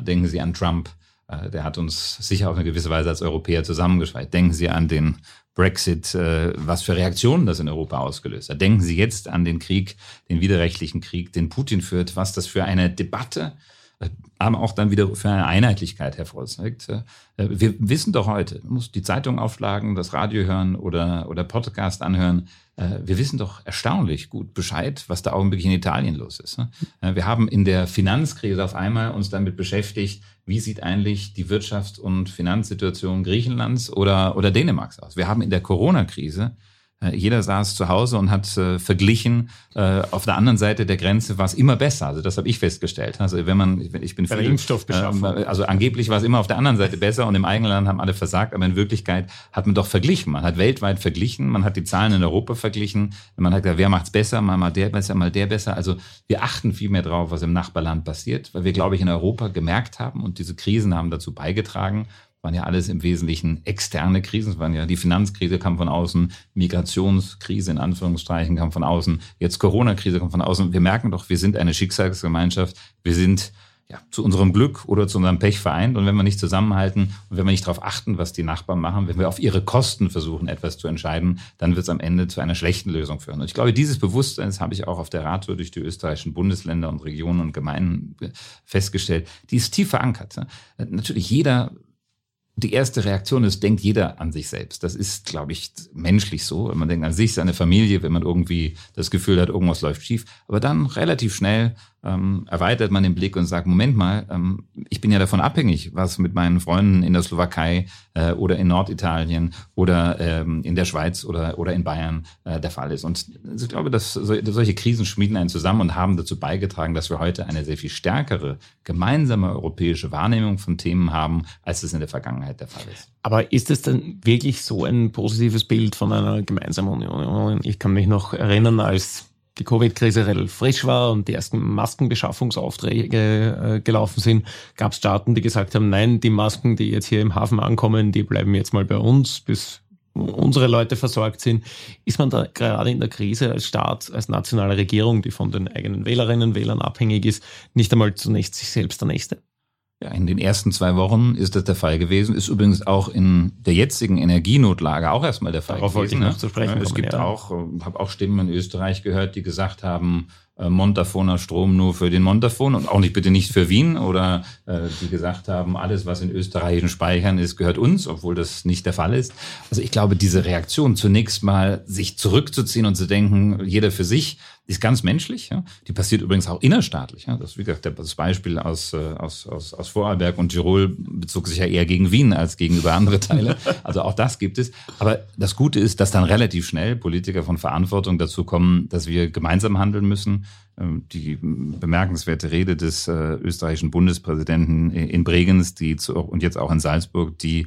denken Sie an Trump, äh, der hat uns sicher auf eine gewisse Weise als Europäer zusammengeschweißt. Denken Sie an den Brexit, äh, was für Reaktionen das in Europa ausgelöst hat. Denken Sie jetzt an den Krieg, den widerrechtlichen Krieg, den Putin führt, was das für eine Debatte aber auch dann wieder für eine Einheitlichkeit hervorzeigt. Äh, wir wissen doch heute, man muss die Zeitung aufschlagen, das Radio hören oder, oder Podcast anhören. Äh, wir wissen doch erstaunlich gut Bescheid, was da augenblicklich in Italien los ist. Ne? Äh, wir haben in der Finanzkrise auf einmal uns damit beschäftigt, wie sieht eigentlich die Wirtschafts- und Finanzsituation Griechenlands oder, oder Dänemarks aus. Wir haben in der Corona-Krise jeder saß zu Hause und hat äh, verglichen. Äh, auf der anderen Seite der Grenze war es immer besser. Also das habe ich festgestellt. Also wenn man, ich bin viel, Impfstoffbeschaffung. Äh, also angeblich war es immer auf der anderen Seite besser und im eigenen Land haben alle versagt. Aber in Wirklichkeit hat man doch verglichen. Man hat weltweit verglichen. Man hat die Zahlen in Europa verglichen. Man hat gesagt, wer macht's besser? Mal mal der besser, mal der besser. Also wir achten viel mehr drauf, was im Nachbarland passiert, weil wir, glaube ich, in Europa gemerkt haben und diese Krisen haben dazu beigetragen, waren ja alles im Wesentlichen externe Krisen. Es waren ja die Finanzkrise kam von außen, Migrationskrise in Anführungszeichen kam von außen, jetzt Corona-Krise kommt von außen. Wir merken doch, wir sind eine Schicksalsgemeinschaft. Wir sind ja, zu unserem Glück oder zu unserem Pech vereint. Und wenn wir nicht zusammenhalten und wenn wir nicht darauf achten, was die Nachbarn machen, wenn wir auf ihre Kosten versuchen, etwas zu entscheiden, dann wird es am Ende zu einer schlechten Lösung führen. Und ich glaube, dieses Bewusstsein, das habe ich auch auf der Radtour durch die österreichischen Bundesländer und Regionen und Gemeinden festgestellt, die ist tief verankert. Natürlich jeder die erste Reaktion ist, denkt jeder an sich selbst. Das ist, glaube ich, menschlich so. Wenn man denkt an sich, seine Familie, wenn man irgendwie das Gefühl hat, irgendwas läuft schief. Aber dann relativ schnell ähm, erweitert man den Blick und sagt, Moment mal, ähm, ich bin ja davon abhängig, was mit meinen Freunden in der Slowakei äh, oder in Norditalien oder ähm, in der Schweiz oder, oder in Bayern äh, der Fall ist. Und ich glaube, dass solche Krisen schmieden einen zusammen und haben dazu beigetragen, dass wir heute eine sehr viel stärkere gemeinsame europäische Wahrnehmung von Themen haben, als es in der Vergangenheit der Fall ist. Aber ist es denn wirklich so ein positives Bild von einer gemeinsamen Union? Ich kann mich noch erinnern, als die Covid-Krise relativ frisch war und die ersten Maskenbeschaffungsaufträge äh, gelaufen sind, gab es Staaten, die gesagt haben, nein, die Masken, die jetzt hier im Hafen ankommen, die bleiben jetzt mal bei uns, bis unsere Leute versorgt sind. Ist man da gerade in der Krise als Staat, als nationale Regierung, die von den eigenen Wählerinnen und Wählern abhängig ist, nicht einmal zunächst sich selbst der Nächste? Ja, in den ersten zwei Wochen ist das der Fall gewesen. Ist übrigens auch in der jetzigen Energienotlage auch erstmal der Fall Darauf gewesen. Darauf wollte ich noch zu sprechen ja, Es gibt ja. auch, äh, habe auch Stimmen in Österreich gehört, die gesagt haben, äh, Montafoner Strom nur für den Montafon und auch nicht bitte nicht für Wien oder äh, die gesagt haben, alles, was in österreichischen Speichern ist, gehört uns, obwohl das nicht der Fall ist. Also ich glaube, diese Reaktion zunächst mal sich zurückzuziehen und zu denken, jeder für sich, ist ganz menschlich. Ja? Die passiert übrigens auch innerstaatlich. Ja? Das, wie gesagt, das Beispiel aus, äh, aus, aus, aus Vorarlberg und Tirol bezog sich ja eher gegen Wien als gegenüber andere Teile. <laughs> Also auch das gibt es. Aber das Gute ist, dass dann relativ schnell Politiker von Verantwortung dazu kommen, dass wir gemeinsam handeln müssen. Ähm, die bemerkenswerte Rede des äh, österreichischen Bundespräsidenten in Bregenz, die zu, und jetzt auch in Salzburg, die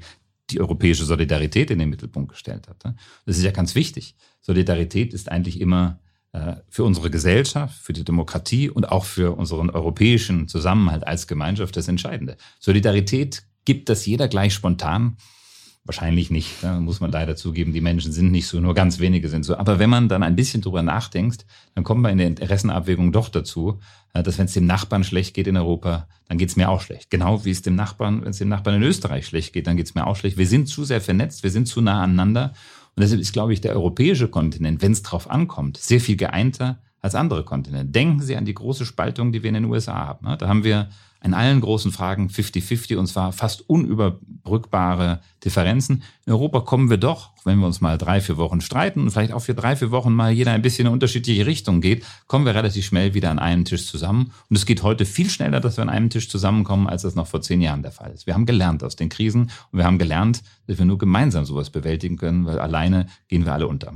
die europäische Solidarität in den Mittelpunkt gestellt hat. Das ist ja ganz wichtig. Solidarität ist eigentlich immer für unsere Gesellschaft, für die Demokratie und auch für unseren europäischen Zusammenhalt als Gemeinschaft das Entscheidende. Solidarität gibt das jeder gleich spontan. Wahrscheinlich nicht, ne? muss man leider zugeben. Die Menschen sind nicht so, nur ganz wenige sind so. Aber wenn man dann ein bisschen drüber nachdenkt, dann kommt man in der Interessenabwägung doch dazu, äh, dass wenn es dem Nachbarn schlecht geht in Europa, dann geht es mir auch schlecht. Genau wie es dem Nachbarn, wenn es dem Nachbarn in Österreich schlecht geht, dann geht es mir auch schlecht. Wir sind zu sehr vernetzt, wir sind zu nah aneinander und deshalb ist, glaube ich, der europäische Kontinent, wenn es drauf ankommt, sehr viel geeinter als andere Kontinente. Denken Sie an die große Spaltung, die wir in den USA haben. Ne? Da haben wir in allen großen Fragen 50-50 und zwar fast unüberbrückbare Differenzen. In Europa kommen wir doch, wenn wir uns mal drei, vier Wochen streiten und vielleicht auch für drei, vier Wochen mal jeder ein bisschen in unterschiedliche Richtungen geht, kommen wir relativ schnell wieder an einem Tisch zusammen. Und es geht heute viel schneller, dass wir an einem Tisch zusammenkommen, als das noch vor zehn Jahren der Fall ist. Wir haben gelernt aus den Krisen und wir haben gelernt, dass wir nur gemeinsam sowas bewältigen können, weil alleine gehen wir alle unter.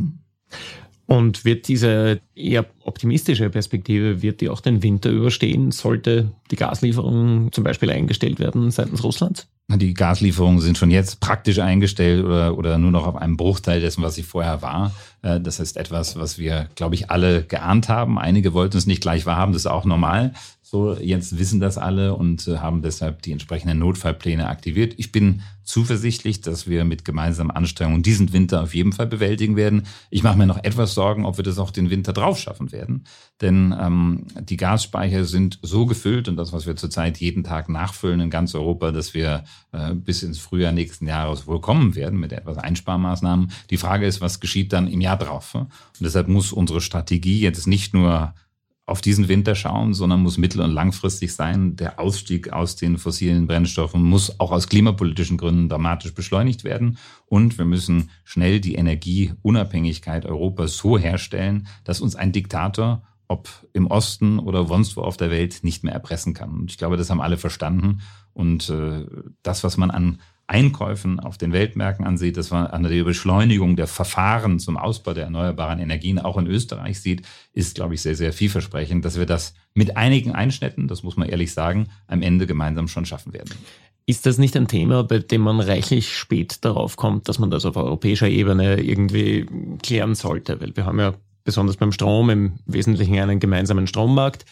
Und wird diese eher optimistische Perspektive, wird die auch den Winter überstehen, sollte die Gaslieferung zum Beispiel eingestellt werden seitens Russlands? Die Gaslieferungen sind schon jetzt praktisch eingestellt oder, oder nur noch auf einem Bruchteil dessen, was sie vorher war. Äh, das ist etwas, was wir, glaube ich, alle geahnt haben. Einige wollten es nicht gleich wahrhaben, das ist auch normal. So, jetzt wissen das alle und äh, haben deshalb die entsprechenden Notfallpläne aktiviert. Ich bin zuversichtlich, dass wir mit gemeinsamen Anstrengungen diesen Winter auf jeden Fall bewältigen werden. Ich mache mir noch etwas Sorgen, ob wir das auch den Winter drauf schaffen werden. Denn ähm, die Gasspeicher sind so gefüllt und das, was wir zurzeit jeden Tag nachfüllen in ganz Europa, dass wir äh, bis ins Frühjahr nächsten Jahres wohl kommen werden mit etwas Einsparmaßnahmen. Die Frage ist, was geschieht dann im Jahr drauf? Und deshalb muss unsere Strategie jetzt nicht nur auf diesen Winter schauen, sondern muss mittel- und langfristig sein. Der Ausstieg aus den fossilen Brennstoffen muss auch aus klimapolitischen Gründen dramatisch beschleunigt werden. Und wir müssen schnell die Energieunabhängigkeit Europas so herstellen, dass uns ein Diktator, ob im Osten oder sonst wo auf der Welt, nicht mehr erpressen kann. Und ich glaube, das haben alle verstanden. Und äh, das, was man an Einkäufen auf den Weltmärkten ansieht, dass man an der Beschleunigung der Verfahren zum Ausbau der erneuerbaren Energien auch in Österreich sieht, ist, glaube ich, sehr, sehr vielversprechend, dass wir das mit einigen Einschnitten, das muss man ehrlich sagen, am Ende gemeinsam schon schaffen werden. Ist das nicht ein Thema, bei dem man reichlich spät darauf kommt, dass man das auf europäischer Ebene irgendwie klären sollte? Weil wir haben ja besonders beim Strom im Wesentlichen einen gemeinsamen Strommarkt.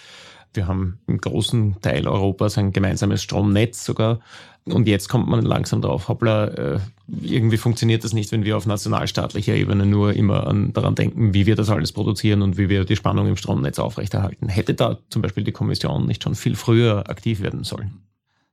Wir haben im großen Teil Europas ein gemeinsames Stromnetz sogar. Und jetzt kommt man langsam drauf, hoppla, äh, irgendwie funktioniert das nicht, wenn wir auf nationalstaatlicher Ebene nur immer an, daran denken, wie wir das alles produzieren und wie wir die Spannung im Stromnetz aufrechterhalten. Hätte da zum Beispiel die Kommission nicht schon viel früher aktiv werden sollen?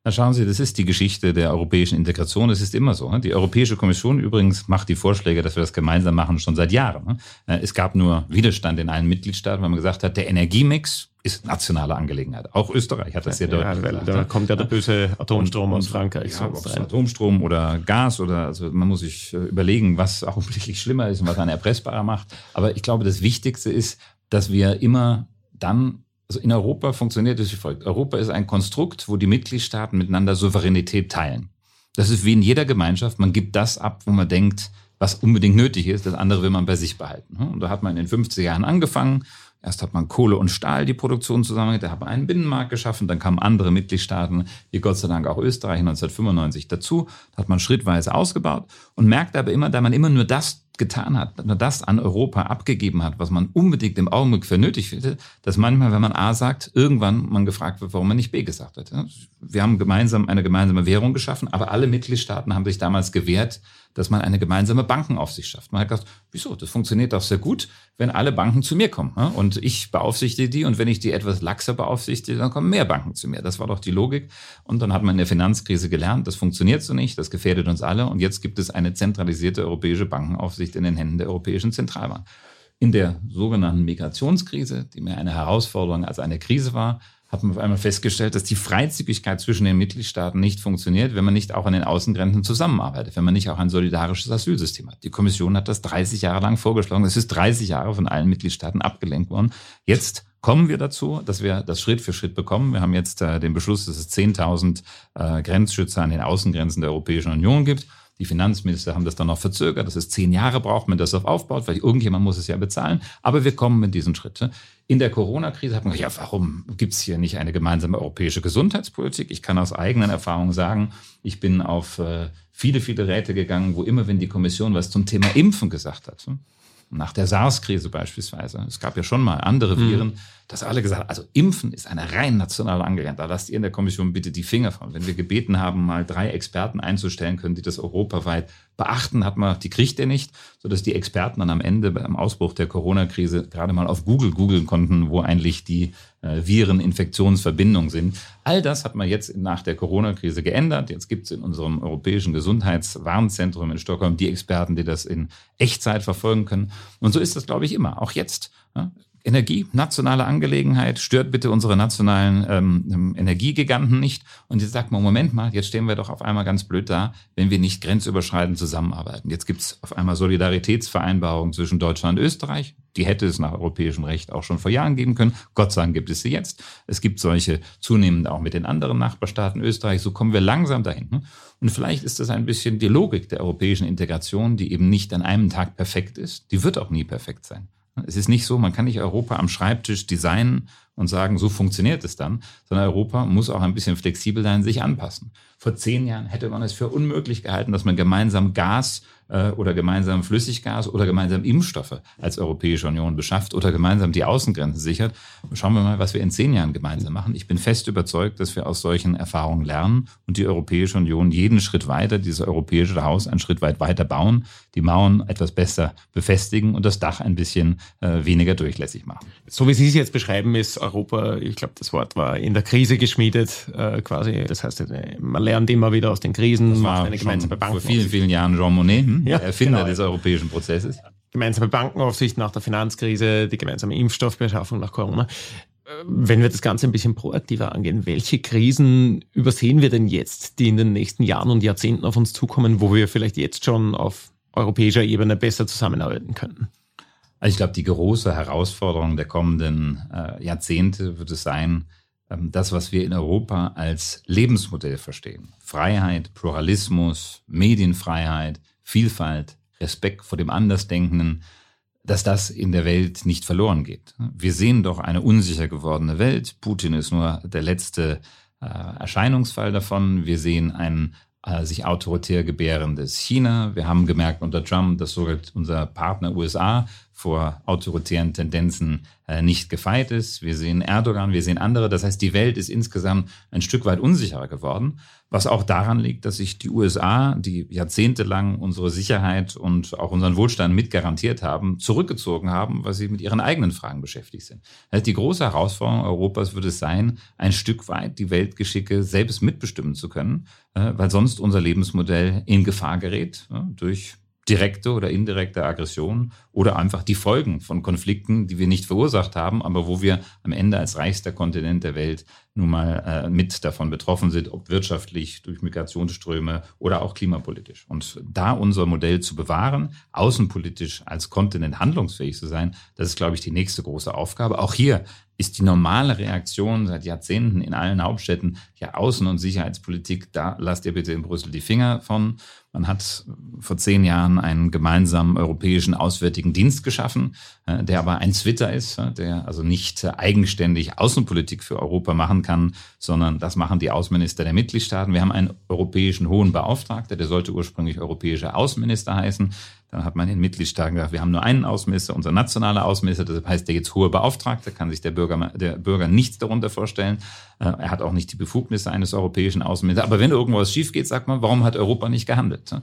Na schauen Sie, das ist die Geschichte der europäischen Integration. Es ist immer so. Ne? Die Europäische Kommission übrigens macht die Vorschläge, dass wir das gemeinsam machen, schon seit Jahren. Ne? Äh, es gab nur Widerstand in allen Mitgliedstaaten, weil man gesagt hat, der Energiemix ist nationale Angelegenheit. Auch Österreich hat das sehr ja, deutlich gesagt. Da kommt ja der böse Atomstrom und, aus Frankreich. Ja, Atomstrom oder Gas oder also man muss sich äh, überlegen, was <laughs> auch wirklich schlimmer ist und was einen erpressbarer macht. Aber ich glaube, das Wichtigste ist, dass wir immer dann also in Europa funktioniert es wie folgt. Europa ist ein Konstrukt, wo die Mitgliedstaaten miteinander Souveränität teilen. Das ist wie in jeder Gemeinschaft. Man gibt das ab, wo man denkt, was unbedingt nötig ist. Das andere will man bei sich behalten. Und da hat man in den 50er Jahren angefangen. Erst hat man Kohle und Stahl die Produktion zusammen, da hat man einen Binnenmarkt geschaffen, dann kamen andere Mitgliedstaaten, wie Gott sei Dank auch Österreich 1995 dazu, da hat man schrittweise ausgebaut und merkt aber immer, da man immer nur das getan hat, nur das an Europa abgegeben hat, was man unbedingt im Augenblick für nötig findet, dass manchmal, wenn man A sagt, irgendwann man gefragt wird, warum man nicht B gesagt hat. Wir haben gemeinsam eine gemeinsame Währung geschaffen, aber alle Mitgliedstaaten haben sich damals gewehrt, dass man eine gemeinsame Bankenaufsicht schafft. Man hat gesagt, wieso, das funktioniert doch sehr gut, wenn alle Banken zu mir kommen. Und ich beaufsichtige die und wenn ich die etwas laxer beaufsichtige, dann kommen mehr Banken zu mir. Das war doch die Logik. Und dann hat man in der Finanzkrise gelernt, das funktioniert so nicht, das gefährdet uns alle. Und jetzt gibt es eine zentralisierte europäische Bankenaufsicht in den Händen der Europäischen Zentralbank. In der sogenannten Migrationskrise, die mehr eine Herausforderung als eine Krise war, hat man auf einmal festgestellt, dass die Freizügigkeit zwischen den Mitgliedstaaten nicht funktioniert, wenn man nicht auch an den Außengrenzen zusammenarbeitet, wenn man nicht auch ein solidarisches Asylsystem hat. Die Kommission hat das 30 Jahre lang vorgeschlagen. Es ist 30 Jahre von allen Mitgliedstaaten abgelenkt worden. Jetzt kommen wir dazu, dass wir das Schritt für Schritt bekommen. Wir haben jetzt äh, den Beschluss, dass es 10.000 äh, Grenzschützer an den Außengrenzen der Europäischen Union gibt. Die Finanzminister haben das dann noch verzögert, dass es zehn Jahre braucht, wenn das auf aufbaut, weil irgendjemand muss es ja bezahlen. Aber wir kommen mit diesen Schritten. In der Corona-Krise hat man gesagt, ja, warum gibt es hier nicht eine gemeinsame europäische Gesundheitspolitik? Ich kann aus eigenen Erfahrungen sagen, ich bin auf äh, viele, viele Räte gegangen, wo immer, wenn die Kommission was zum Thema Impfen gesagt hat, nach der SARS-Krise beispielsweise, es gab ja schon mal andere mhm. Viren, mhm dass alle gesagt haben, also Impfen ist eine rein nationale Angelegenheit. Da lasst ihr in der Kommission bitte die Finger von. Wenn wir gebeten haben, mal drei Experten einzustellen können, die das europaweit beachten, hat man, die kriegt er nicht, sodass die Experten dann am Ende beim Ausbruch der Corona-Krise gerade mal auf Google googeln konnten, wo eigentlich die äh, Viren-Infektionsverbindungen sind. All das hat man jetzt nach der Corona-Krise geändert. Jetzt gibt es in unserem europäischen Gesundheitswarnzentrum in Stockholm die Experten, die das in Echtzeit verfolgen können. Und so ist das, glaube ich, immer. Auch jetzt. Ja? Energie, nationale Angelegenheit, stört bitte unsere nationalen ähm, Energiegiganten nicht. Und jetzt sagt man, Moment mal, jetzt stehen wir doch auf einmal ganz blöd da, wenn wir nicht grenzüberschreitend zusammenarbeiten. Jetzt gibt es auf einmal Solidaritätsvereinbarungen zwischen Deutschland und Österreich. Die hätte es nach europäischem Recht auch schon vor Jahren geben können. Gott sei Dank gibt es sie jetzt. Es gibt solche zunehmend auch mit den anderen Nachbarstaaten Österreich. So kommen wir langsam dahin. Und vielleicht ist das ein bisschen die Logik der europäischen Integration, die eben nicht an einem Tag perfekt ist. Die wird auch nie perfekt sein. Es ist nicht so, man kann nicht Europa am Schreibtisch designen und sagen, so funktioniert es dann, sondern Europa muss auch ein bisschen flexibel sein, sich anpassen. Vor zehn Jahren hätte man es für unmöglich gehalten, dass man gemeinsam Gas äh, oder gemeinsam Flüssiggas oder gemeinsam Impfstoffe als Europäische Union beschafft oder gemeinsam die Außengrenzen sichert. Schauen wir mal, was wir in zehn Jahren gemeinsam machen. Ich bin fest überzeugt, dass wir aus solchen Erfahrungen lernen und die Europäische Union jeden Schritt weiter, dieses europäische Haus einen Schritt weit weiter bauen, die Mauern etwas besser befestigen und das Dach ein bisschen äh, weniger durchlässig machen. So wie Sie es jetzt beschreiben, ist Europa, ich glaube, das Wort war in der Krise geschmiedet, äh, quasi. Das heißt, man lernt immer wieder aus den Krisen, das war eine gemeinsame Bank. Vor vielen, vielen Jahren Jean Monnet, hm? ja, Erfinder genau. des europäischen Prozesses. Gemeinsame Bankenaufsicht nach der Finanzkrise, die gemeinsame Impfstoffbeschaffung nach Corona. Wenn wir das Ganze ein bisschen proaktiver angehen, welche Krisen übersehen wir denn jetzt, die in den nächsten Jahren und Jahrzehnten auf uns zukommen, wo wir vielleicht jetzt schon auf europäischer Ebene besser zusammenarbeiten könnten? Also ich glaube, die große Herausforderung der kommenden äh, Jahrzehnte wird es sein, ähm, das, was wir in Europa als Lebensmodell verstehen. Freiheit, Pluralismus, Medienfreiheit, Vielfalt, Respekt vor dem Andersdenkenden, dass das in der Welt nicht verloren geht. Wir sehen doch eine unsicher gewordene Welt. Putin ist nur der letzte äh, Erscheinungsfall davon. Wir sehen ein äh, sich autoritär gebärendes China. Wir haben gemerkt unter Trump, dass sogar unser Partner USA vor autoritären Tendenzen äh, nicht gefeit ist. Wir sehen Erdogan, wir sehen andere. Das heißt, die Welt ist insgesamt ein Stück weit unsicherer geworden, was auch daran liegt, dass sich die USA, die jahrzehntelang unsere Sicherheit und auch unseren Wohlstand mitgarantiert haben, zurückgezogen haben, weil sie mit ihren eigenen Fragen beschäftigt sind. Also die große Herausforderung Europas wird es sein, ein Stück weit die Weltgeschicke selbst mitbestimmen zu können, äh, weil sonst unser Lebensmodell in Gefahr gerät durch direkte oder indirekte Aggression oder einfach die Folgen von Konflikten, die wir nicht verursacht haben, aber wo wir am Ende als reichster Kontinent der Welt nun mal äh, mit davon betroffen sind, ob wirtschaftlich, durch Migrationsströme oder auch klimapolitisch. Und da unser Modell zu bewahren, außenpolitisch als Kontinent handlungsfähig zu sein, das ist, glaube ich, die nächste große Aufgabe. Auch hier ist die normale Reaktion seit Jahrzehnten in allen Hauptstädten ja Außen- und Sicherheitspolitik, da lasst ihr bitte in Brüssel die Finger von. Man hat vor zehn Jahren einen gemeinsamen europäischen Auswärtigen Dienst geschaffen, äh, der aber ein Twitter ist, äh, der also nicht eigenständig Außenpolitik für Europa machen kann, sondern das machen die Außenminister der Mitgliedstaaten. Wir haben einen europäischen hohen Beauftragter, der sollte ursprünglich europäischer Außenminister heißen. Dann hat man in Mitgliedstaaten gesagt, wir haben nur einen Außenminister, unser nationaler Außenminister, deshalb heißt der jetzt hohe Beauftragte, kann sich der Bürger, der Bürger nichts darunter vorstellen. Äh, er hat auch nicht die Befugnisse eines europäischen Außenministers. Aber wenn irgendwas schief geht, sagt man, warum hat Europa nicht gehandelt?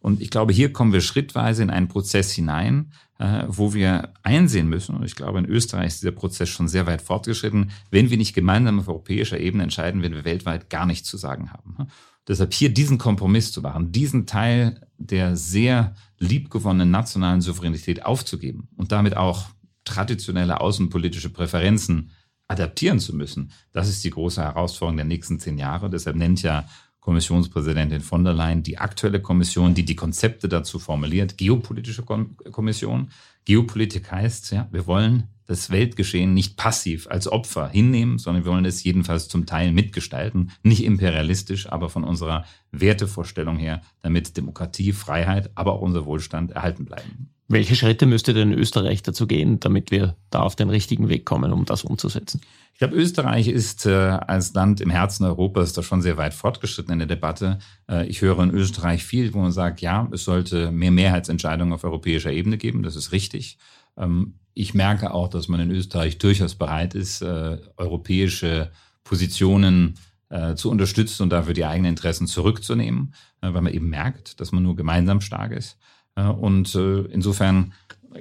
Und ich glaube, hier kommen wir schrittweise in einen Prozess hinein, äh, wo wir einsehen müssen, und ich glaube, in Österreich ist dieser Prozess schon sehr weit fortgeschritten, wenn wir nicht gemeinsam auf europäischer Ebene entscheiden, werden wir weltweit gar nichts zu sagen haben. Deshalb hier diesen Kompromiss zu machen, diesen Teil der sehr liebgewonnenen nationalen Souveränität aufzugeben und damit auch traditionelle außenpolitische Präferenzen adaptieren zu müssen, das ist die große Herausforderung der nächsten zehn Jahre. Deshalb nennt ja Kommissionspräsidentin von der Leyen die aktuelle Kommission, die die Konzepte dazu formuliert, geopolitische Kommission. Geopolitik heißt, ja, wir wollen das Weltgeschehen nicht passiv als Opfer hinnehmen, sondern wir wollen es jedenfalls zum Teil mitgestalten, nicht imperialistisch, aber von unserer Wertevorstellung her, damit Demokratie, Freiheit, aber auch unser Wohlstand erhalten bleiben. Welche Schritte müsste denn Österreich dazu gehen, damit wir da auf den richtigen Weg kommen, um das umzusetzen? Ich glaube, Österreich ist äh, als Land im Herzen Europas da schon sehr weit fortgeschritten in der Debatte. Äh, ich höre in Österreich viel, wo man sagt, ja, es sollte mehr Mehrheitsentscheidungen auf europäischer Ebene geben. Das ist richtig. Ähm, ich merke auch, dass man in Österreich durchaus bereit ist, äh, europäische Positionen äh, zu unterstützen und dafür die eigenen Interessen zurückzunehmen, äh, weil man eben merkt, dass man nur gemeinsam stark ist. Und insofern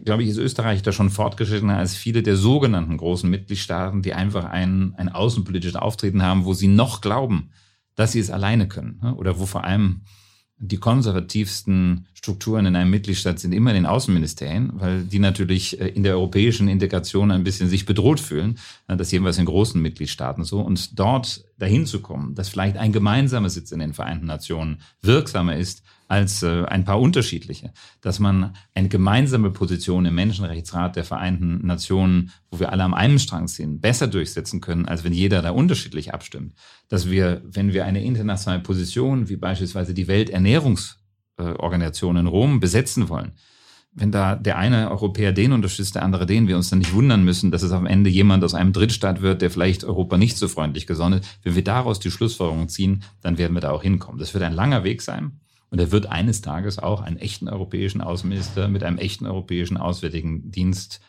glaube ich, ist Österreich da schon fortgeschrittener als viele der sogenannten großen Mitgliedstaaten, die einfach ein, ein außenpolitisches Auftreten haben, wo sie noch glauben, dass sie es alleine können. Ne? Oder wo vor allem die konservativsten Strukturen in einem Mitgliedstaat sind immer in den Außenministerien, weil die natürlich äh, in der europäischen Integration ein bisschen sich bedroht fühlen. Das jedenfalls in großen Mitgliedstaaten so. Und dort dahin zu kommen, dass vielleicht ein gemeinsamer Sitz in den Vereinten Nationen wirksamer ist als äh, ein paar unterschiedliche. Dass man eine gemeinsame Position im Menschenrechtsrat der Vereinten Nationen, wo wir alle am einen Strang ziehen, besser durchsetzen können, als wenn jeder da unterschiedlich abstimmt. Dass wir, wenn wir eine internationale Position, wie beispielsweise die Welternährungsorganisation in Rom, besetzen wollen, wenn da der eine Europäer den unterstützt, der andere den, wir uns dann nicht wundern müssen, dass es am Ende jemand aus einem Drittstaat wird, der vielleicht Europa nicht so freundlich gesonnen ist. Wenn wir daraus die Schlussfolgerung ziehen, dann werden wir da auch hinkommen. Das wird ein langer Weg sein. Und er wird eines Tages auch einen echten europäischen Außenminister mit einem echten europäischen Auswärtigen Dienst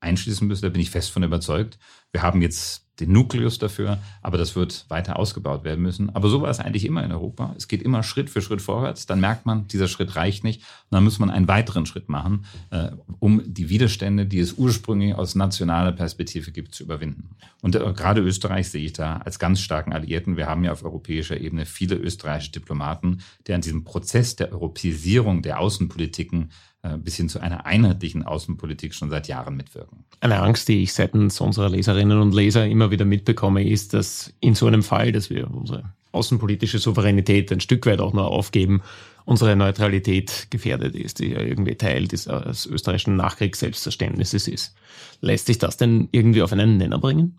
einschließen müssen. Da bin ich fest von überzeugt. Wir haben jetzt den Nukleus dafür, aber das wird weiter ausgebaut werden müssen. Aber so war es eigentlich immer in Europa. Es geht immer Schritt für Schritt vorwärts. Dann merkt man, dieser Schritt reicht nicht. Und dann muss man einen weiteren Schritt machen, äh, um die Widerstände, die es ursprünglich aus nationaler Perspektive gibt, zu überwinden. Und äh, gerade Österreich sehe ich da als ganz starken Alliierten. Wir haben ja auf europäischer Ebene viele österreichische Diplomaten, die an diesem Prozess der Europäisierung der Außenpolitiken bis hin zu einer einheitlichen Außenpolitik schon seit Jahren mitwirken. Eine Angst, die ich seitens unserer Leserinnen und Leser immer wieder mitbekomme, ist, dass in so einem Fall, dass wir unsere außenpolitische Souveränität ein Stück weit auch nur aufgeben, unsere Neutralität gefährdet ist, die ja irgendwie Teil des, des österreichischen Nachkriegs-Selbstverständnisses ist. Lässt sich das denn irgendwie auf einen Nenner bringen?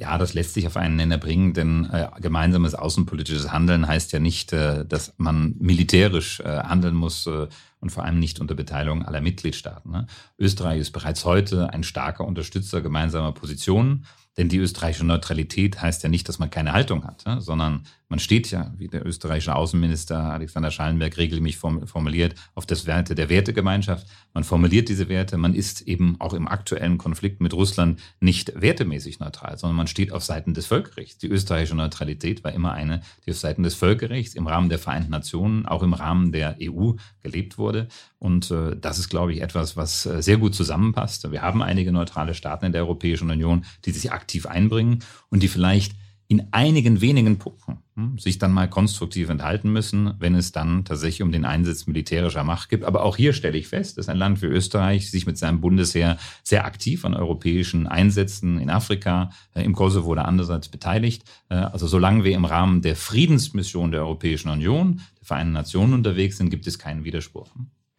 Ja, das lässt sich auf einen Nenner bringen, denn äh, gemeinsames außenpolitisches Handeln heißt ja nicht, äh, dass man militärisch äh, handeln muss äh, und vor allem nicht unter Beteiligung aller Mitgliedstaaten. Ne? Österreich ist bereits heute ein starker Unterstützer gemeinsamer Positionen. Denn die österreichische Neutralität heißt ja nicht, dass man keine Haltung hat, sondern man steht ja, wie der österreichische Außenminister Alexander Schallenberg regelmäßig formuliert, auf das Werte der Wertegemeinschaft. Man formuliert diese Werte. Man ist eben auch im aktuellen Konflikt mit Russland nicht wertemäßig neutral, sondern man steht auf Seiten des Völkerrechts. Die österreichische Neutralität war immer eine, die auf Seiten des Völkerrechts im Rahmen der Vereinten Nationen, auch im Rahmen der EU gelebt wurde. Und äh, das ist, glaube ich, etwas, was äh, sehr gut zusammenpasst. Wir haben einige neutrale Staaten in der Europäischen Union, die sich aktiv einbringen und die vielleicht in einigen wenigen Punkten hm, sich dann mal konstruktiv enthalten müssen, wenn es dann tatsächlich um den Einsatz militärischer Macht geht. Aber auch hier stelle ich fest, dass ein Land wie Österreich sich mit seinem Bundesheer sehr aktiv an europäischen Einsätzen in Afrika, äh, im Kosovo oder andererseits beteiligt. Äh, also solange wir im Rahmen der Friedensmission der Europäischen Union, der Vereinten Nationen unterwegs sind, gibt es keinen Widerspruch.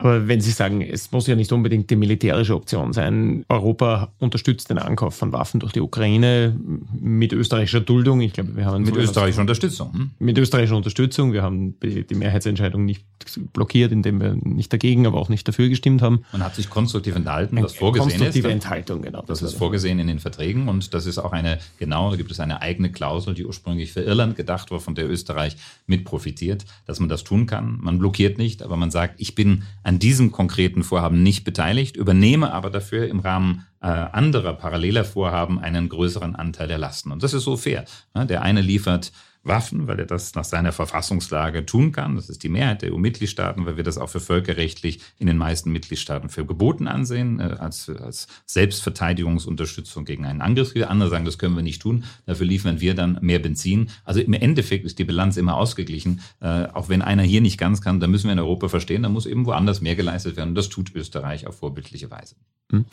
Aber wenn Sie sagen, es muss ja nicht unbedingt die militärische Option sein, Europa unterstützt den Ankauf von Waffen durch die Ukraine mit österreichischer Duldung. Ich glaube, wir haben mit österreichischer Unterstützung. Hm? Mit österreichischer Unterstützung. Wir haben die Mehrheitsentscheidung nicht blockiert, indem wir nicht dagegen, aber auch nicht dafür gestimmt haben. Man hat sich konstruktiv enthalten, was vorgesehen konstruktive ist. Enthaltung, genau. Das, das ist vorgesehen in den Verträgen und das ist auch eine, genau, da gibt es eine eigene Klausel, die ursprünglich für Irland gedacht war, von der Österreich mit profitiert, dass man das tun kann. Man blockiert nicht, aber man sagt, ich bin an diesem konkreten Vorhaben nicht beteiligt, übernehme aber dafür im Rahmen äh, anderer paralleler Vorhaben einen größeren Anteil der Lasten. Und das ist so fair. Der eine liefert Waffen, weil er das nach seiner Verfassungslage tun kann. Das ist die Mehrheit der EU-Mitgliedstaaten, weil wir das auch für völkerrechtlich in den meisten Mitgliedstaaten für geboten ansehen, äh, als, als Selbstverteidigungsunterstützung gegen einen Angriffskrieg. Andere sagen, das können wir nicht tun. Dafür liefern wir dann mehr Benzin. Also im Endeffekt ist die Bilanz immer ausgeglichen. Äh, auch wenn einer hier nicht ganz kann, dann müssen wir in Europa verstehen, da muss eben woanders mehr geleistet werden. Und das tut Österreich auf vorbildliche Weise. Hm.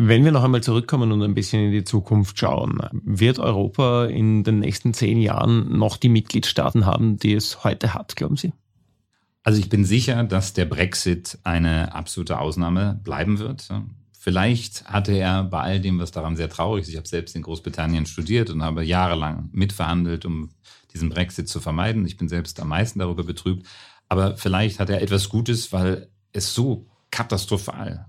Wenn wir noch einmal zurückkommen und ein bisschen in die Zukunft schauen, wird Europa in den nächsten zehn Jahren noch die Mitgliedstaaten haben, die es heute hat, glauben Sie? Also ich bin sicher, dass der Brexit eine absolute Ausnahme bleiben wird. Vielleicht hatte er bei all dem, was daran sehr traurig ist, ich habe selbst in Großbritannien studiert und habe jahrelang mitverhandelt, um diesen Brexit zu vermeiden. Ich bin selbst am meisten darüber betrübt. Aber vielleicht hat er etwas Gutes, weil es so katastrophal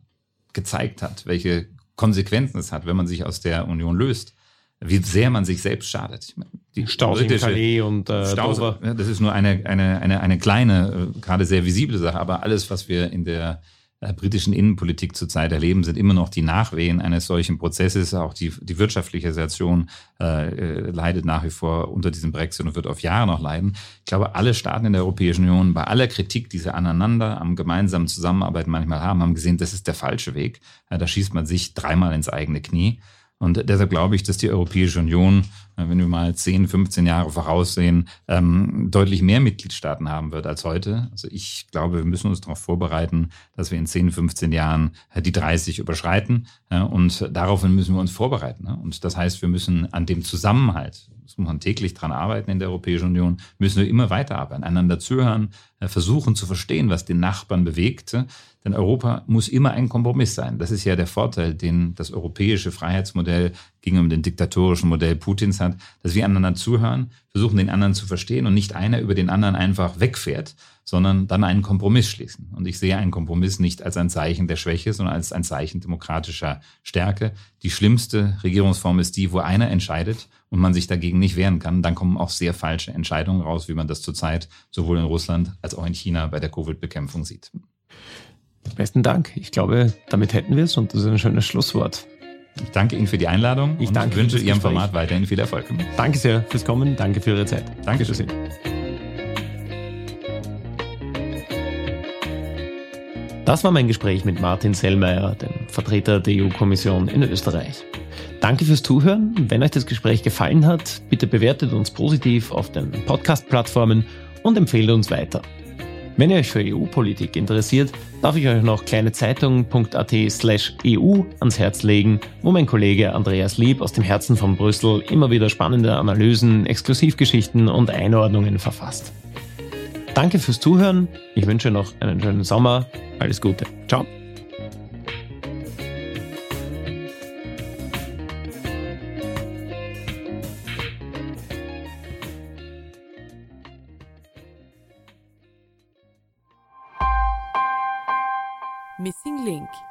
gezeigt hat, welche Konsequenzen es hat, wenn man sich aus der Union löst, wie sehr man sich selbst schadet. Die Staus im Calais und äh, Staus, das ist nur eine, eine, eine, eine kleine, äh, gerade sehr visible Sache, aber alles, was wir in der britischen Innenpolitik zurzeit erleben, sind immer noch die Nachwehen eines solchen Prozesses. Auch die, die wirtschaftliche Situation äh, äh, leidet nach wie vor unter diesem Brexit und wird auf Jahre noch leiden. Ich glaube, alle Staaten in der Europäischen Union, bei aller Kritik, die sie aneinander am gemeinsamen Zusammenarbeit manchmal haben, haben gesehen, das ist der falsche Weg. Ja, da schießt man sich dreimal ins eigene Knie. Und deshalb glaube ich, dass die Europäische Union, äh, wenn wir mal 10, 15 Jahre voraussehen, ähm, deutlich mehr Mitgliedstaaten haben wird als heute. Also ich glaube, wir müssen uns darauf vorbereiten, dass wir in 10, 15 Jahren äh, die 30 überschreiten. Und daraufhin müssen wir uns vorbereiten. Und das heißt, wir müssen an dem Zusammenhalt, das muss man täglich dran arbeiten in der Europäischen Union, müssen wir immer weiterarbeiten, einander zuhören, äh, versuchen zu verstehen, was den Nachbarn bewegt. Denn Europa muss immer ein Kompromiss sein. Das ist ja der Vorteil, den das europäische Freiheitsmodell gegenüber dem diktatorischen Modell Putins hat, dass wir einander zuhören, versuchen den anderen zu verstehen und nicht einer über den anderen einfach wegfährt, sondern dann einen Kompromiss schließen. Und ich sehe einen Kompromiss nicht als ein Zeichen der Schwäche, sondern als ein Zeichen demokratischer Stärke. Die schlimmste Regierungsform ist die, wo einer entscheidet und man sich dagegen nicht wehren kann. Dann kommen auch sehr falsche Entscheidungen raus, wie man das zurzeit sowohl in Russland als auch in China bei der Covid-Bekämpfung sieht. Besten Dank. Ich glaube, damit hätten wir es und das ist ein schönes Schlusswort. Ich danke Ihnen für die Einladung ich und wünsche Ihrem Format weiterhin viel Erfolg. Danke sehr fürs Kommen, danke für Ihre Zeit. Dankeschön. Das war mein Gespräch mit Martin Sellmeier, dem Vertreter der EU-Kommission in Österreich. Danke fürs Zuhören. Wenn euch das Gespräch gefallen hat, bitte bewertet uns positiv auf den Podcast-Plattformen und empfehlt uns weiter. Wenn ihr euch für EU-Politik interessiert, darf ich euch noch kleinezeitung.at slash EU ans Herz legen, wo mein Kollege Andreas Lieb aus dem Herzen von Brüssel immer wieder spannende Analysen, Exklusivgeschichten und Einordnungen verfasst. Danke fürs Zuhören. Ich wünsche noch einen schönen Sommer. Alles Gute. Ciao. Link